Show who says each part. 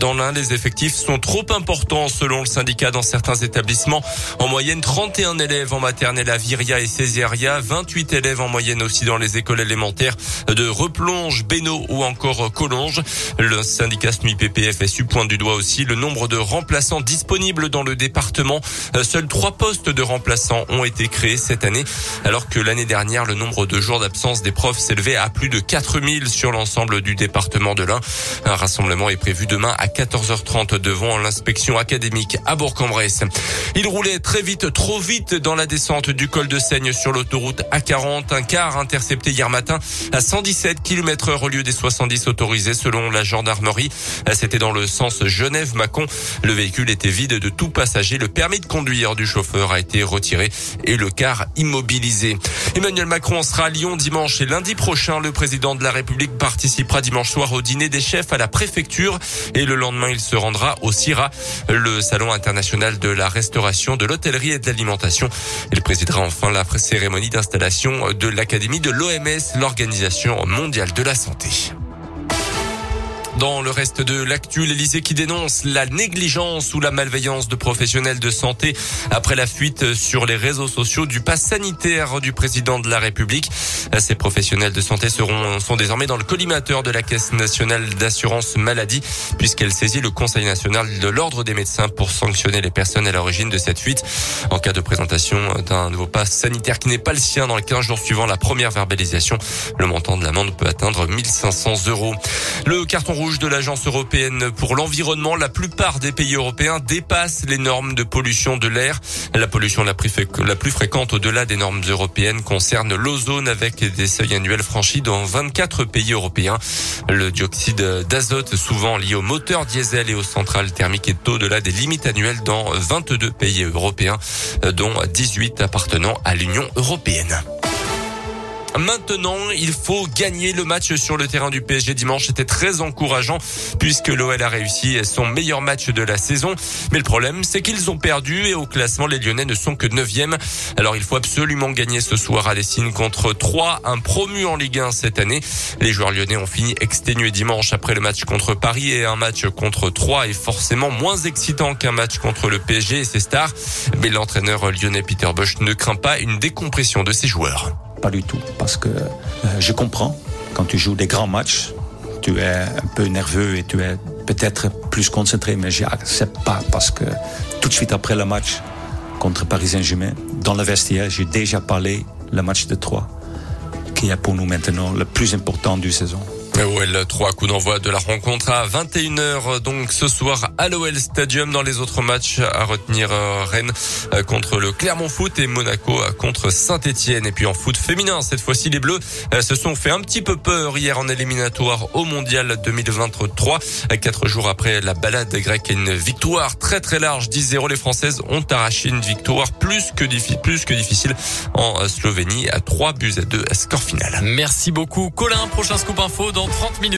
Speaker 1: Dans l'un, les effectifs sont trop importants selon le syndicat dans certains établissements. En moyenne, 31 élèves en maternelle à Viria et Césaria, 28 élèves en moyenne aussi dans les écoles élémentaires de Replonge, Bénaud ou encore Collonges. Le syndicat SNUI-PPFSU pointe du doigt aussi le nombre de remplaçants disponibles dans le département. Seuls trois postes de remplaçants ont été créés cette année, alors que l'année dernière, le nombre de jours d'absence des profs s'élevait à plus de 4000 sur l'ensemble du département de l'Ain. Un rassemblement est prévu demain à 14h30 devant l'inspection académique à Bourg-en-Bresse. Il roulait très vite, trop vite dans la descente du col de Seigne sur l'autoroute A40. Un car intercepté hier matin à 117 km heure au lieu des 70 autorisés selon la gendarmerie. C'était dans le sens Genève-Mâcon. Le véhicule était vide de tout passager. Le permis de conduire du chauffeur a été retiré et le car immobilisé. Emmanuel Macron sera à Lyon dimanche et lundi prochain. Le président de la République participera dimanche soir au dîner des chefs à la préfecture et le lendemain, il se rendra au CIRA, le salon international de la restauration, de l'hôtellerie et de l'alimentation. Il présidera enfin la cérémonie d'installation de l'Académie de l'OMS, l'Organisation mondiale de la santé. Dans le reste de l'actu, l'Elysée qui dénonce la négligence ou la malveillance de professionnels de santé après la fuite sur les réseaux sociaux du pass sanitaire du président de la République. Ces professionnels de santé seront, sont désormais dans le collimateur de la Caisse nationale d'assurance maladie puisqu'elle saisit le Conseil national de l'ordre des médecins pour sanctionner les personnes à l'origine de cette fuite. En cas de présentation d'un nouveau pass sanitaire qui n'est pas le sien dans les 15 jours suivant la première verbalisation, le montant de l'amende peut atteindre 1500 euros. Le carton rouge de l'Agence européenne pour l'environnement, la plupart des pays européens dépassent les normes de pollution de l'air. La pollution la plus, fréquente au-delà des normes européennes concerne l'ozone avec des seuils annuels franchis dans 24 pays européens. Le dioxyde d'azote, souvent lié au moteur diesel et aux centrales thermiques, est au-delà des limites annuelles dans 22 pays européens, dont 18 appartenant à l'Union européenne. Maintenant, il faut gagner le match sur le terrain du PSG dimanche. C'était très encourageant puisque l'OL a réussi son meilleur match de la saison. Mais le problème, c'est qu'ils ont perdu et au classement, les Lyonnais ne sont que 9e. Alors il faut absolument gagner ce soir à Dessine contre 3, un promu en Ligue 1 cette année. Les joueurs lyonnais ont fini exténués dimanche après le match contre Paris et un match contre 3 est forcément moins excitant qu'un match contre le PSG et ses stars. Mais l'entraîneur lyonnais Peter Bosch ne craint pas une décompression de ses joueurs.
Speaker 2: Pas du tout, parce que euh, je comprends, quand tu joues des grands matchs, tu es un peu nerveux et tu es peut-être plus concentré, mais j'accepte pas parce que tout de suite après le match contre Paris Saint-Germain, dans le vestiaire, j'ai déjà parlé le match de 3, qui est pour nous maintenant le plus important du saison.
Speaker 1: OL 3 coups d'envoi de la rencontre à 21h donc ce soir à l'OL Stadium. Dans les autres matchs à retenir euh, Rennes euh, contre le Clermont Foot et Monaco euh, contre Saint-Etienne et puis en foot féminin cette fois-ci les Bleus se sont fait un petit peu peur hier en éliminatoire au Mondial 2023 quatre jours après la balade grecque et une victoire très très large 10-0 les Françaises ont arraché une victoire plus que, plus que difficile en Slovénie à 3 buts à 2 score final.
Speaker 3: Merci beaucoup Colin. Prochain scoop info dans 30 minutes.